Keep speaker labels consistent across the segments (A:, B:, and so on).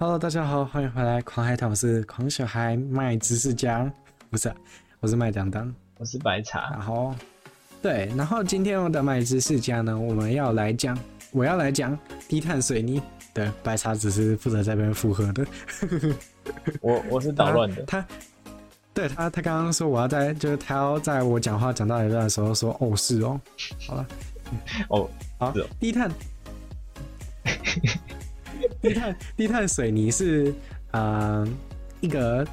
A: Hello，大家好，欢迎回来狂海探，我是狂小孩卖知识家，不是，我是麦当当，
B: 我是白茶。
A: 然后，对，然后今天我的卖知识家呢，我们要来讲，我要来讲低碳水泥。对，白茶只是负责在这边附和的。
B: 我我是捣乱的。
A: 他，他对他，他刚刚说我要在，就是他要在我讲话讲到一半的时候说，哦，是哦，好了，
B: 哦，
A: 好，低碳。低碳低碳水泥是呃一个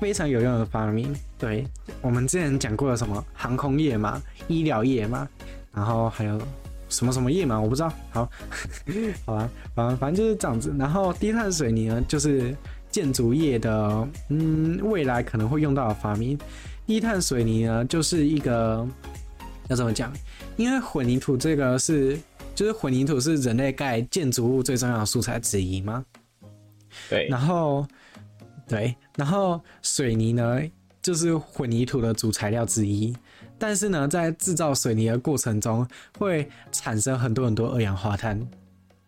A: 非常有用的发明。对，我们之前讲过了什么航空业嘛，医疗业嘛，然后还有什么什么业嘛，我不知道。好，好吧，反正反正就是这样子。然后低碳水泥呢，就是建筑业的嗯未来可能会用到的发明。低碳水泥呢，就是一个要怎么讲？因为混凝土这个是。就是混凝土是人类盖建筑物最重要的素材之一吗？
B: 对。
A: 然后，对，然后水泥呢，就是混凝土的主材料之一。但是呢，在制造水泥的过程中，会产生很多很多二氧化碳。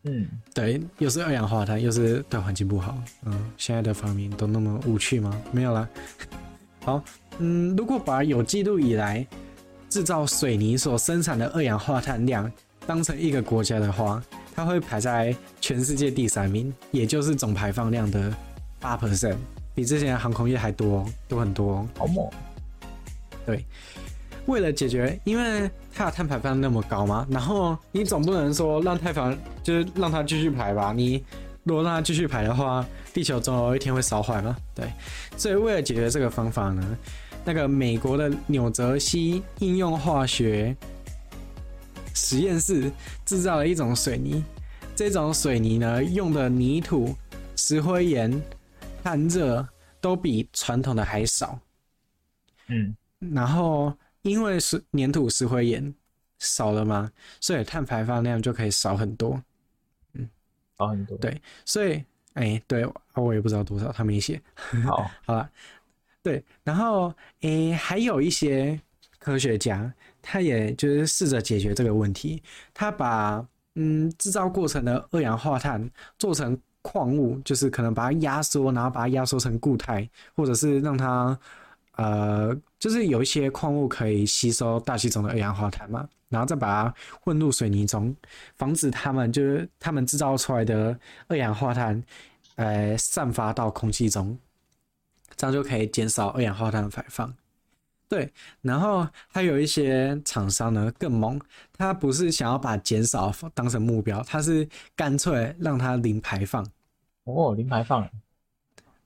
B: 嗯，
A: 对，又是二氧化碳，又是对环境不好。嗯，现在的发明都那么无趣吗？没有啦。好，嗯，如果把有记录以来制造水泥所生产的二氧化碳量，当成一个国家的话，它会排在全世界第三名，也就是总排放量的八 percent，比之前的航空业还多，多很多。
B: 好猛！
A: 对，为了解决，因为它的碳排放那么高嘛，然后你总不能说让碳排就是让它继续排吧？你如果让它继续排的话，地球总有一天会烧坏嘛。对，所以为了解决这个方法呢，那个美国的纽泽西应用化学。实验室制造了一种水泥，这种水泥呢，用的泥土、石灰岩、碳热都比传统的还少。
B: 嗯，
A: 然后因为是粘土、石灰岩少了嘛，所以碳排放量就可以少很多。
B: 嗯，少很多。
A: 对，所以哎、欸，对，我也不知道多少，他没写。
B: 好，
A: 好了，对，然后哎、欸，还有一些科学家。他也就是试着解决这个问题，他把嗯制造过程的二氧化碳做成矿物，就是可能把它压缩，然后把它压缩成固态，或者是让它呃，就是有一些矿物可以吸收大气中的二氧化碳嘛，然后再把它混入水泥中，防止它们就是他们制造出来的二氧化碳呃散发到空气中，这样就可以减少二氧化碳的排放。对，然后还有一些厂商呢更猛，他不是想要把减少当成目标，他是干脆让它零排放。
B: 哦，零排放。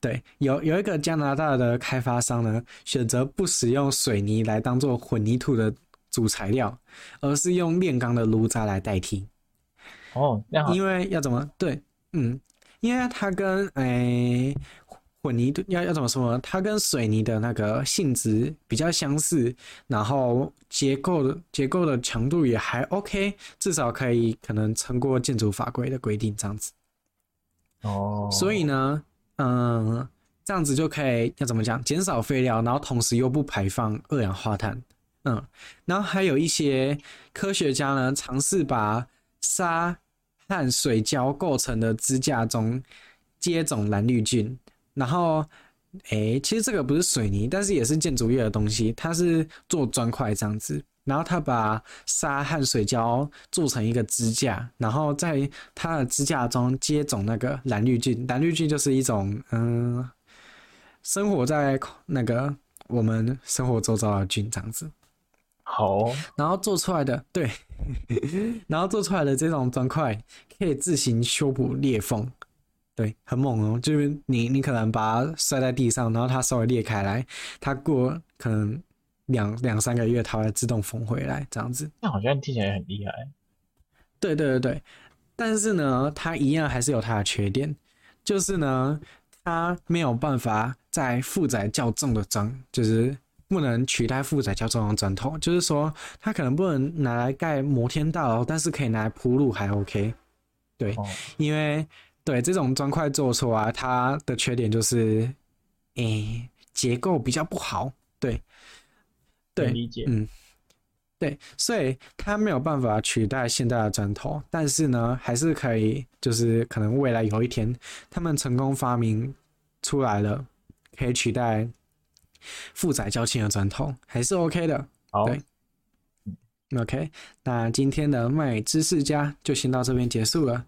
A: 对，有有一个加拿大的开发商呢，选择不使用水泥来当做混凝土的主材料，而是用炼钢的炉渣来代替。
B: 哦，
A: 因为要怎么？对，嗯，因为它跟诶。哎混凝土要要怎么说呢？它跟水泥的那个性质比较相似，然后结构的结构的强度也还 OK，至少可以可能撑过建筑法规的规定这样子。
B: 哦，
A: 所以呢，嗯，这样子就可以要怎么讲？减少废料，然后同时又不排放二氧化碳。嗯，然后还有一些科学家呢，尝试把沙和水胶构成的支架中接种蓝绿菌。然后，诶，其实这个不是水泥，但是也是建筑业的东西。它是做砖块这样子，然后它把沙和水胶做成一个支架，然后在它的支架中接种那个蓝绿菌。蓝绿菌就是一种嗯，生活在那个我们生活周遭的菌这样子。
B: 好，
A: 然后做出来的对，然后做出来的这种砖块可以自行修补裂缝。对，很猛哦！就是你，你可能把它摔在地上，然后它稍微裂开来，它过可能两两三个月，它会自动缝回来，这样子。
B: 那好像听起来很厉害。
A: 对对对对，但是呢，它一样还是有它的缺点，就是呢，它没有办法在负载较重的砖，就是不能取代负载较重的砖头，就是说，它可能不能拿来盖摩天大楼，但是可以拿来铺路还 OK。对，哦、因为。对，这种砖块做出来，它的缺点就是，诶、欸，结构比较不好。对，对，
B: 理解。
A: 嗯，对，所以它没有办法取代现在的砖头，但是呢，还是可以，就是可能未来有一天，他们成功发明出来了，可以取代负载较轻的砖头，还是 OK 的。
B: 好，
A: 对，OK，那今天的麦知识家就先到这边结束了，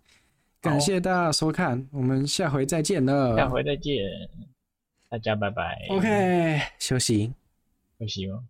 A: 感谢大家收看，我们下回再见了，
B: 下回再见，大家拜拜。
A: OK，休息，
B: 休息吗？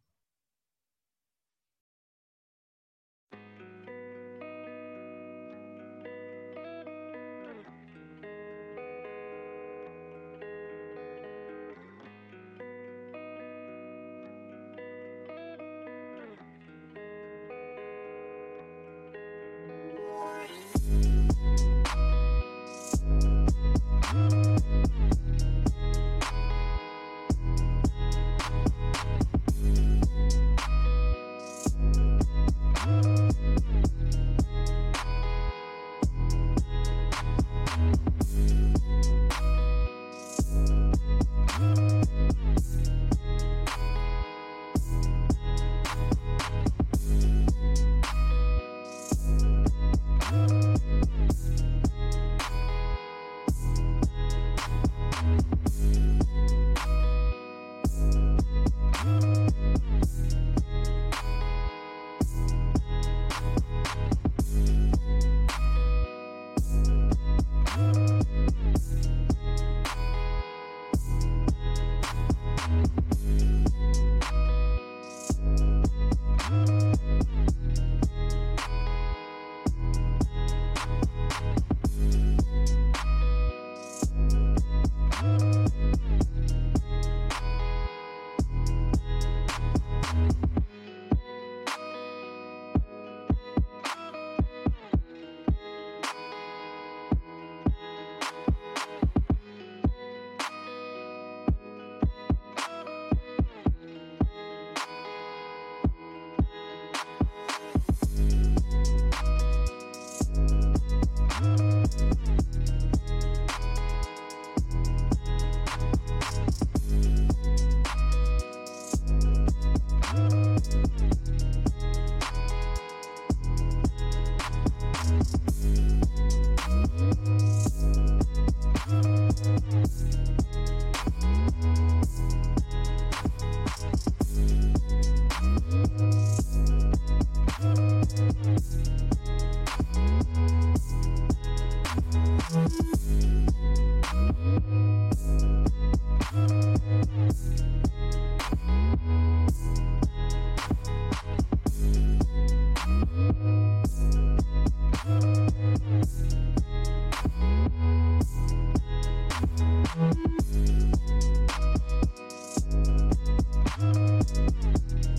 B: Thank you.